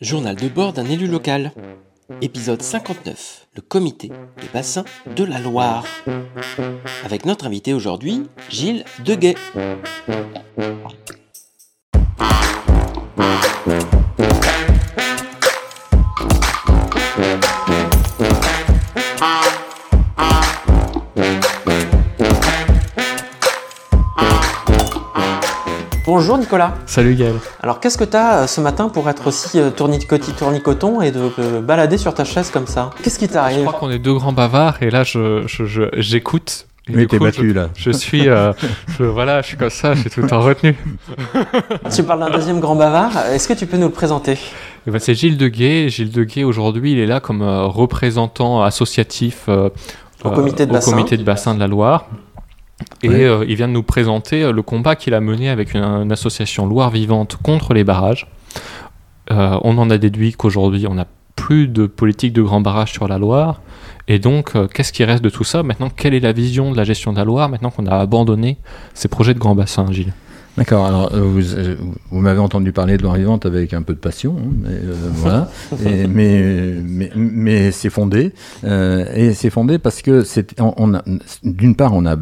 Journal de bord d'un élu local. Épisode 59. Le comité de bassin de la Loire. Avec notre invité aujourd'hui, Gilles Deguet. Bonjour Nicolas. Salut Gaël. Alors qu'est-ce que tu as ce matin pour être aussi euh, tournicotis tournicoton et de euh, balader sur ta chaise comme ça? Qu'est-ce qui Je t'arrive crois qu'on est deux grands bavards et là je, je- je- j'écoute. Et Mais t'es battu je, là. Je suis, euh, je, voilà, je suis comme ça, j'ai tout le temps retenu. Tu parles d'un deuxième grand bavard. Est-ce que tu peux nous le présenter? Et ben, c'est Gilles Deguet. Gilles Deguet aujourd'hui, il est là comme euh, représentant associatif euh, Au comité de au bassin. comité de bassin de la Loire. Et Ouais. euh, il vient de nous présenter euh, le combat qu'il a mené avec une, une association Loire Vivante contre les barrages. Euh, on en a déduit qu'aujourd'hui, on n'a plus de politique de grand barrage sur la Loire. Et donc, euh, qu'est-ce qui reste de tout ça? Maintenant, quelle est la vision de la gestion de la Loire maintenant qu'on a abandonné ces projets de grand bassin, Gilles? D'accord, alors euh, vous, euh, vous m'avez entendu parler de Loire Vivante avec un peu de passion, hein, mais, euh, voilà. Et- mais mais, mais c'est fondé. euh, et c'est fondé parce que c'est, on, d'une part, on a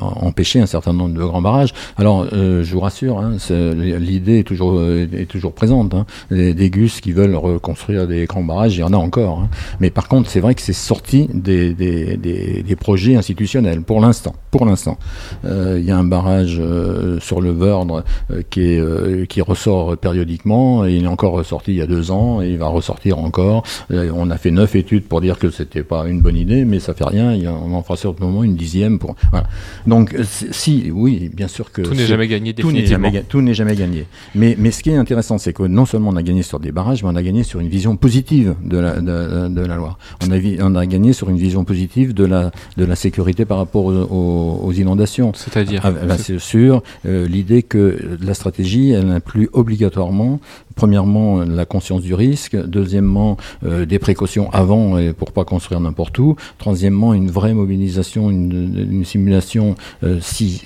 empêché un certain nombre de grands barrages. Alors, euh, je vous rassure, hein, c'est- l'idée est toujours, est toujours présente. Hein. Les, des gus qui veulent reconstruire des grands barrages, il y en a encore. hein. Mais par contre, c'est vrai que c'est sorti des, des, des, des projets institutionnels, pour l'instant. Pour l'instant. Euh, Il y a un barrage euh, sur le Vordre euh, qui, est, euh, qui ressort périodiquement. Et il est encore ressorti il y a deux ans et il va ressortir encore. Euh, on a fait neuf études pour dire que c'était pas une bonne idée, mais ça fait rien. On en fera moment une dixième. Pour, voilà. Donc, si, oui, bien sûr que Tout n'est jamais gagné tout n'est jamais, tout n'est jamais gagné. Mais, mais ce qui est intéressant, c'est que non seulement on a gagné sur des barrages, mais on a gagné sur une vision positive de la, de, de la Loire. On a, vi- on a gagné sur une vision positive de la, de la sécurité par rapport aux, aux- aux inondations. C'est-à-dire Ah, bah, c'est sûr, euh, l'idée que la stratégie, elle inclut obligatoirement, premièrement, la conscience du risque, deuxièmement, euh, des précautions avant et pour pas construire n'importe où, troisièmement, une vraie mobilisation, une, simulation euh, si,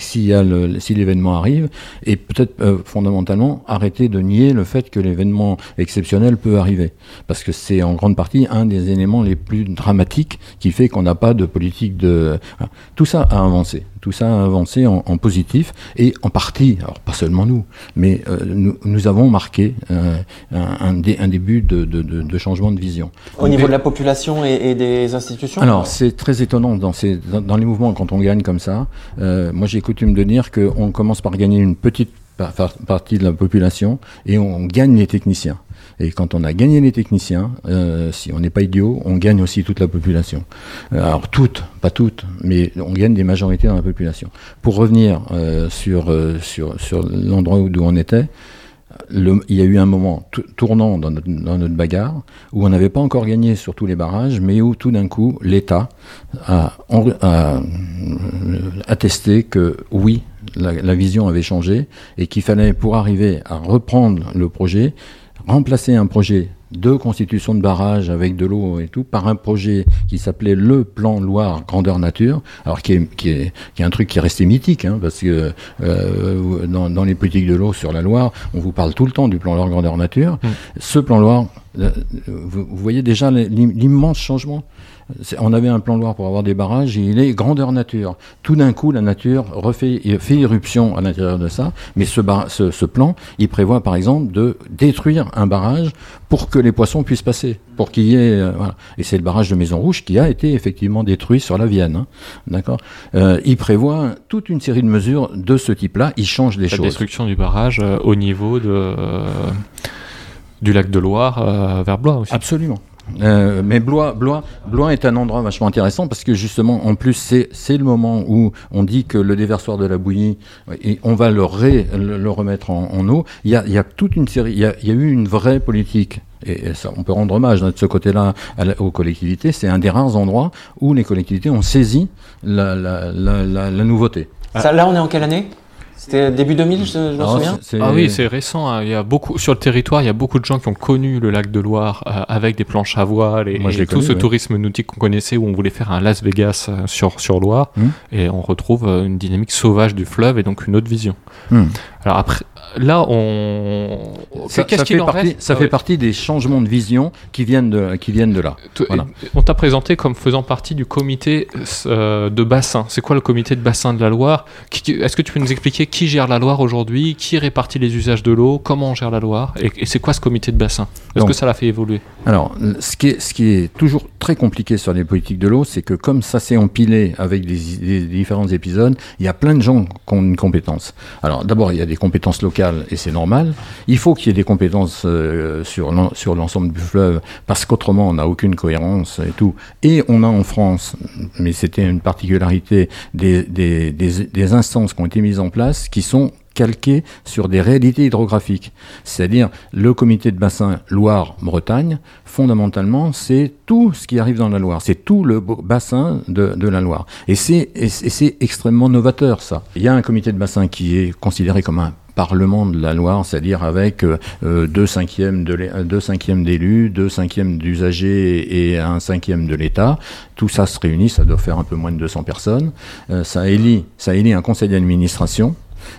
l'événement arrive, et peut-être euh, fondamentalement arrêter de nier le fait que l'événement exceptionnel peut arriver, parce que c'est en grande partie un des éléments les plus dramatiques qui fait qu'on n'a pas de politique de... Tout ça a avancé. Tout ça a avancé en, en positif et en partie, alors pas seulement nous, mais euh, nous, nous avons marqué euh, un, un dé- un début de, de- de- de changement de vision. Au niveau de la population et, et des institutions? Alors, c'est très étonnant dans, ces, dans, dans les mouvements quand on gagne comme ça. Euh, moi, j'ai coutume de dire qu'on commence par gagner une petite par- par- partie de la population et on gagne les techniciens. Et quand on a gagné les techniciens, euh, si on n'est pas idiot, on gagne aussi toute la population. Euh, alors toutes, pas toutes, mais on gagne des majorités dans la population. Pour revenir euh, sur, sur, sur l'endroit où on était, il y a eu un moment tou- tournant dans notre, dans notre bagarre où on n'avait pas encore gagné sur tous les barrages, mais où tout d'un coup l'État a, attesté que oui, la vision avait changé et qu'il fallait pour arriver à reprendre le projet, remplacer un projet de constitution de barrage avec de l'eau et tout par un projet qui s'appelait le plan Loire grandeur nature. Alors qui est, qui est, qui est un truc qui est resté mythique hein, parce que euh, dans, dans les politiques de l'eau sur la Loire on vous parle tout le temps du plan Loire grandeur nature. Mm. ce plan Loire euh, vous, vous voyez déjà l'im- l'immense changement on avait un plan Loire pour avoir des barrages et il est grandeur nature. Tout d'un coup, la nature refait, fait irruption à l'intérieur de ça. Mais ce, bar- ce, ce plan, il prévoit par exemple de détruire un barrage pour que les poissons puissent passer, pour qu'il y ait, euh, voilà. Et c'est le barrage de Maison Rouge qui a été effectivement détruit sur la Vienne, hein. d'accord? Euh, il prévoit toute une série de mesures de ce type-là. Il change la choses. destruction du barrage euh, au niveau de, du lac de Loire euh, vers Blois aussi. Absolument. Euh, mais Blois, Blois, Blois est un endroit vachement intéressant parce que justement, en plus, c'est le moment où on dit que le déversoir de la bouillie, et on va le, remettre en, eau. Il y, a, il y a toute une série, il y a, eu une vraie politique. Et ça, on peut rendre hommage de ce côté-là aux collectivités. C'est un des rares endroits où les collectivités ont saisi la, nouveauté. Là, on est en quelle année? C'était début 2000, je, je me Alors, souviens Ah oui, c'est récent. hein. Il y a beaucoup sur le territoire. Il y a beaucoup de gens qui ont connu le lac de Loire euh, avec des planches à voile et, Moi, tout connu, ce ouais. tourisme nautique qu'on connaissait où on voulait faire un Las Vegas euh, sur sur Loire Hmm. et on retrouve euh, une dynamique sauvage du fleuve et donc une autre vision. Hmm. Alors après, là, on. Ça, ça fait en partie, reste ça Ah fait ouais. partie des changements de vision qui viennent de, qui viennent de là. T- Voilà. On t'a présenté comme faisant partie du comité euh, de bassin. C'est quoi le comité de bassin de la Loire? Est-ce que tu peux nous expliquer qui gère la Loire aujourd'hui Qui répartit les usages de l'eau Comment on gère la Loire Et, et c'est quoi ce comité de bassin? Est-ce que ça l'a fait évoluer? Alors, ce qui, est, ce qui est toujours très compliqué sur les politiques de l'eau, c'est que comme ça s'est empilé avec des, des différents épisodes, il y a plein de gens qui ont une compétence. Alors, d'abord, il y a des compétences locales et c'est normal. Il faut qu'il y ait des compétences euh, sur l'en- sur l'ensemble du fleuve parce qu'autrement, on n'a aucune cohérence et tout. Et on a en France, mais c'était une particularité, des, des, des, des instances qui ont été mises en place qui sont calquées sur des réalités hydrographiques. C'est-à-dire le comité de bassin Loire-Bretagne, fondamentalement, c'est tout ce qui arrive dans la Loire. C'est tout le bassin de, de la Loire. Et c'est et c'est- extrêmement novateur, ça. Il y a un comité de bassin qui est considéré comme un Parlement de la Loire, c'est-à-dire avec euh, euh, deux cinquièmes de euh, deux cinquièmes d'élus, deux cinquièmes d'usagers et un cinquième de l'État. Tout ça se réunit, ça doit faire un peu moins de 200 personnes. Ça élit, ça élit un conseil d'administration.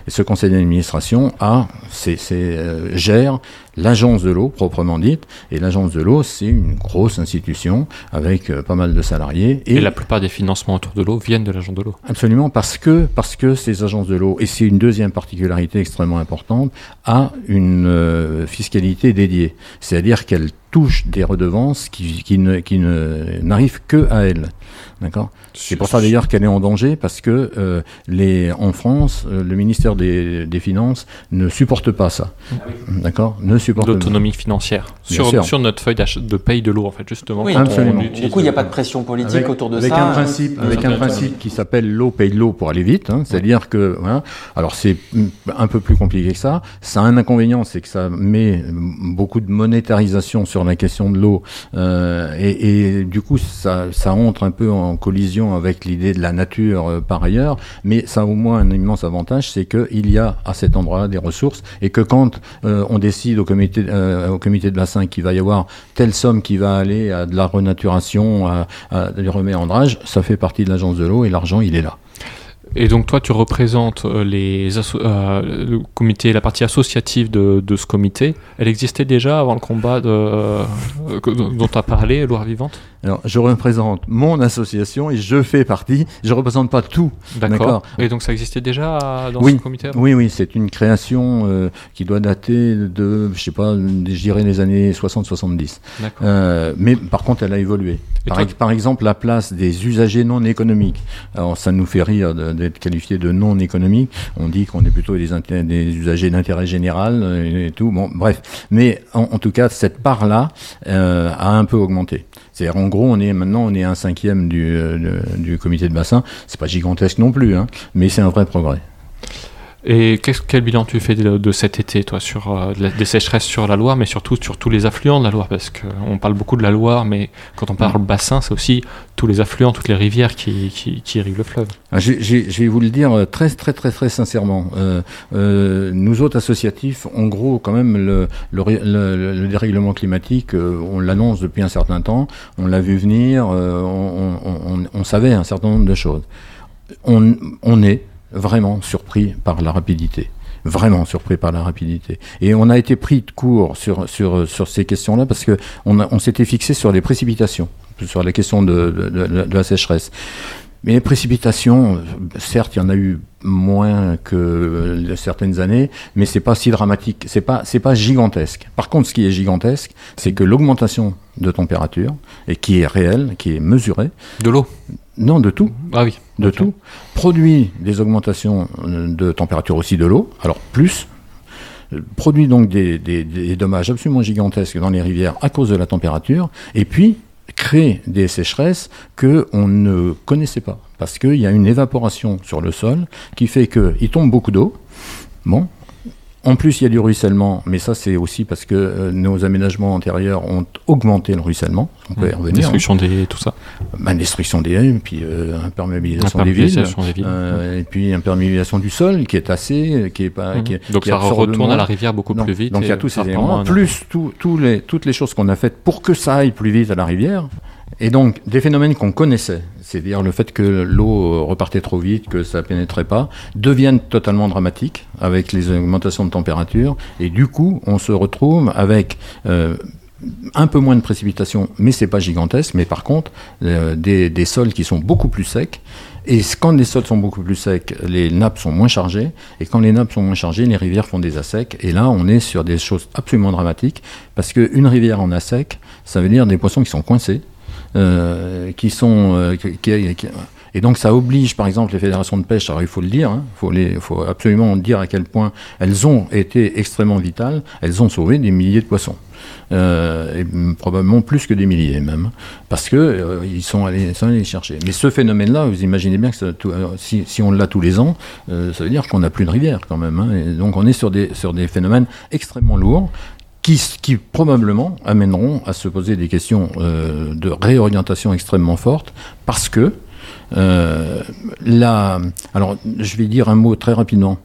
Et ce conseil d'administration a, c'est, euh, gère l'agence de l'eau proprement dite. Et l'agence de l'eau, c'est une grosse institution avec euh, pas mal de salariés. et, la plupart des financements autour de l'eau viennent de l'agent de l'eau. Absolument, parce que, parce que ces agences de l'eau, et c'est une deuxième particularité extrêmement importante, a une euh, fiscalité dédiée. C'est-à-dire qu'elle touche des redevances qui, qui ne, qui ne, n'arrivent que à elle. D'accord? C'est pour ça d'ailleurs qu'elle est en danger, parce que euh, les, en France, euh, le ministère des, des Finances ne supporte pas ça. D'accord? Ne supporte. L'autonomie financière. Sur, sur notre feuille de paye de l'eau, en fait, justement. Oui, on absolument. utilise Du coup, il n'y a pas de pression politique avec, autour de avec ça. un principe, hein. avec Ouais, un principe qui s'appelle l'eau paye l'eau pour aller vite. hein, C'est-à-dire que, voilà, alors c'est un peu plus compliqué que ça. Ça a un inconvénient, c'est que ça met beaucoup de monétarisation sur la question de l'eau, euh, et, et du coup ça, ça entre un peu en collision avec l'idée de la nature euh, par ailleurs. Mais ça a au moins un immense avantage, c'est qu'il y a à cet endroit-là des ressources, et que quand euh, on décide au euh, au comité de bassin qu'il va y avoir telle somme qui va aller à de la renaturation, à, à du reméandrage, ça fait partie de l'agence de l'eau et l'argent il est là. Et donc toi, tu représentes euh, les euh, le comité, la partie associative de, de ce comité. Elle existait déjà avant le combat de, euh, dont tu as parlé, Loire Vivante? Alors je représente mon association et je fais partie, je représente pas tout. D'accord. Et donc ça existait déjà dans Oui. ce comité Oui, oui, c'est une création euh, qui doit dater de, je sais pas, je dirais les années 60-70. D'accord. Euh, mais par contre, elle a évolué. Par, par exemple, la place des usagers non économiques. Alors, ça nous fait rire de- d'être qualifié de non économique. On dit qu'on est plutôt des, usagers d'intérêt général et tout. Bon, bref. Mais en, tout cas, cette part-là euh, a un peu augmenté. C'est-à-dire, en gros, on est maintenant, on est un cinquième du, euh, du comité de bassin. C'est pas gigantesque non plus, hein, mais c'est un vrai progrès. Et quel bilan tu fais de, de cet été, toi, sur euh, des sécheresses sur la Loire, mais surtout sur tous les affluents de la Loire? Parce qu'on parle beaucoup de la Loire, mais quand on parle bassin, c'est aussi tous les affluents, toutes les rivières qui, qui, qui irriguent le fleuve. Ah, Je vais vous le dire euh, très très très très sincèrement. Euh, euh, nous autres associatifs, en gros, quand même, le, le, ré- le- le dérèglement climatique, on l'annonce depuis un certain temps, on l'a vu venir, on, on- on- on savait un certain nombre de choses. On, on est vraiment surpris par la rapidité. Vraiment surpris par la rapidité. Et on a été pris de court sur, ces questions-là parce que on, s'était fixé sur les précipitations, sur la question de la sécheresse. Mais les précipitations, certes, il y en a eu moins que certaines années, mais c'est pas si dramatique, c'est pas c'est pas gigantesque. Par contre, ce qui est gigantesque, c'est que l'augmentation de température et qui est réelle, qui est mesurée, De l'eau. non de tout, Ah oui. de tout, produit des augmentations de température aussi de l'eau, alors plus, produit donc des, des- des dommages absolument gigantesques dans les rivières à cause de la température, et puis crée des sécheresses que on ne connaissait pas, parce qu'il y a une évaporation sur le sol qui fait qu'il tombe beaucoup d'eau. Bon. En plus, il y a du ruissellement, mais ça, c'est aussi parce que euh, nos aménagements antérieurs ont augmenté le ruissellement. On peut y revenir. hein. Destruction des. tout ça. Bah, destruction des haies, puis euh, imperméabilisation des villes, Imperméabilisation des villes. euh, et puis imperméabilisation du sol qui est assez, qui est pas, qui est- Donc qui ça retourne à la rivière beaucoup plus vite. Donc il y a tous ces éléments, plus tout- les, toutes les choses qu'on a faites pour que ça aille plus vite à la rivière. Et donc, des phénomènes qu'on connaissait, c'est-à-dire le fait que l'eau repartait trop vite, que ça pénétrait pas, deviennent totalement dramatiques avec les augmentations de température. Et du coup, on se retrouve avec euh, un peu moins de précipitations, mais c'est pas gigantesque. Mais par contre, euh, des, des sols qui sont beaucoup plus secs. Et quand les sols sont beaucoup plus secs, les nappes sont moins chargées. Et quand les nappes sont moins chargées, les rivières font des assecs. Et là, on est sur des choses absolument dramatiques. Parce qu'une rivière en assec, ça veut dire des poissons qui sont coincés. Euh, qui sont euh, et donc ça oblige par exemple les fédérations de pêche, alors il faut le dire, il faut, les- faut absolument dire à quel point elles ont été extrêmement vitales, elles ont sauvé des milliers de poissons. Euh, probablement plus que des milliers même, parce que euh, ils sont allés, sont allés les chercher. Mais ce phénomène-là, vous imaginez bien que si, si on l'a tous les ans, ça veut dire qu'on n'a plus de rivière quand même. hein. donc on est sur des, sur des phénomènes extrêmement lourds qui, qui probablement amèneront à se poser des questions euh, de réorientation extrêmement fortes, parce que euh, la, alors je vais dire un mot très rapidement.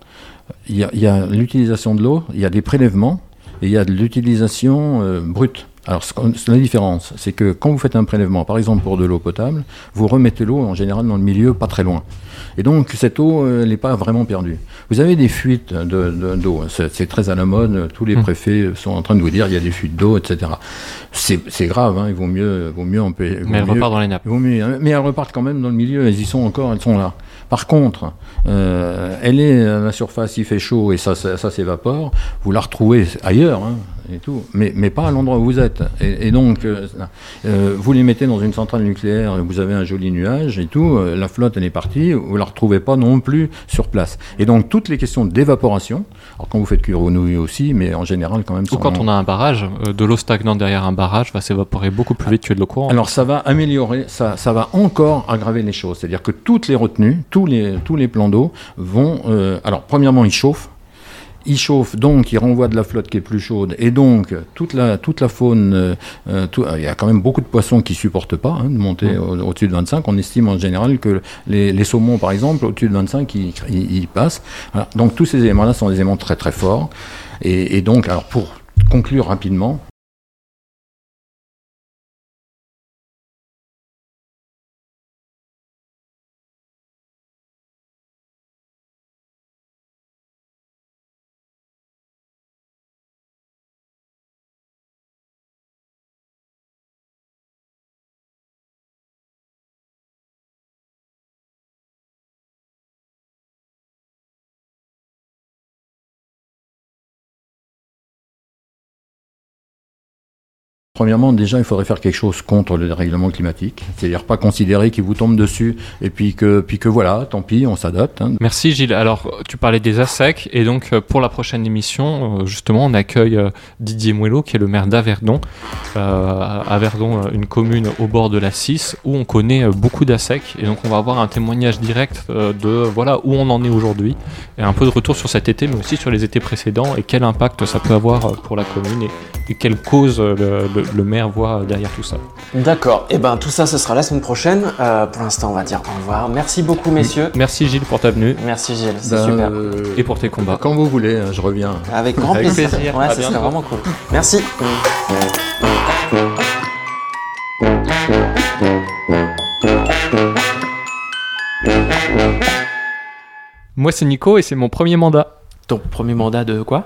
Il y a, il y a l'utilisation de l'eau, il y a des prélèvements et il y a de l'utilisation euh, brute. Alors, la différence, c'est que quand vous faites un prélèvement, par exemple pour de l'eau potable, vous remettez l'eau en général dans le milieu, pas très loin. Et donc, cette eau, euh, elle n'est pas vraiment perdue. Vous avez des fuites de- de- d'eau, c'est très à la mode, tous les Hmm. préfets sont en train de vous dire il y a des fuites d'eau, etc. C'est grave, hein, il vaut mieux, vaut mieux, on peut, vaut Mais elle mieux- repart dans les nappes. mieux, hein. mais elles repartent quand même dans le milieu, elles y sont encore, elles sont là. Par contre, euh, elle est à la surface, il fait chaud et ça, ça, ça s'évapore. Vous la retrouvez ailleurs hein, et tout, mais, mais pas à l'endroit où vous êtes. Et, et donc, euh, euh, vous les mettez dans une centrale nucléaire, vous avez un joli nuage et tout. euh, la flotte, elle est partie. Vous la retrouvez pas non plus sur place. Et donc, toutes les questions d'évaporation. Alors, quand vous faites cuire vos nouilles aussi, mais en général, quand même. Ou quand on a un barrage, euh, de l'eau stagnante derrière un barrage va s'évaporer beaucoup plus vite que de l'eau courante. Alors ça va améliorer, ça, ça va encore aggraver les choses. C'est-à-dire que toutes les retenues, tous les, tous les plans d'eau vont... euh, alors premièrement, ils chauffent. Ils chauffent, donc ils renvoient de la flotte qui est plus chaude. Et donc toute la, toute la faune, euh, euh, tout- il y a quand même beaucoup de poissons qui supportent pas hein, de monter au- au-dessus de 25. On estime en général que les, les saumons, par exemple, au-dessus de 25, ils, ils- ils passent. Voilà. Donc tous ces éléments-là sont des éléments très très forts. Et, et donc, alors pour conclure rapidement, Premièrement, déjà, il faudrait faire quelque chose contre le dérèglement climatique. C'est-à-dire pas considérer qu'il vous tombe dessus et puis que, puis que voilà, tant pis, on s'adapte. hein. Merci Gilles. Alors, tu parlais des ASEC et donc euh, pour la prochaine émission, euh, justement, on accueille euh, Didier Mouello qui est le maire d'Averdon. Averdon, une commune au bord de la 6 où on connaît beaucoup d'ASEC et donc on va avoir un témoignage direct de voilà où on en est aujourd'hui et un peu de retour sur cet été mais aussi sur les étés précédents et quel impact ça peut avoir pour la commune et, et quelle cause le, le- le maire voit derrière tout ça. D'accord. Et ben tout ça, ce sera la semaine prochaine. Euh, pour l'instant, on va dire au revoir. Merci beaucoup, messieurs. Merci Gilles pour ta venue Merci Gilles, c'est Ben, super. euh, et pour tes combats. Quand vous voulez, hein, je reviens. Avec grand Avec plaisir. plaisir. Ouais, À ça serait vraiment cool. Merci. Moi c'est Nico et c'est mon premier mandat. Ton premier mandat de quoi?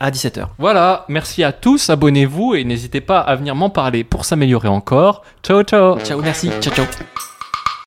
À 17h. Voilà, merci à tous, abonnez-vous et n'hésitez pas à venir m'en parler pour s'améliorer encore. Ciao ciao Ciao, merci. Ciao, ciao.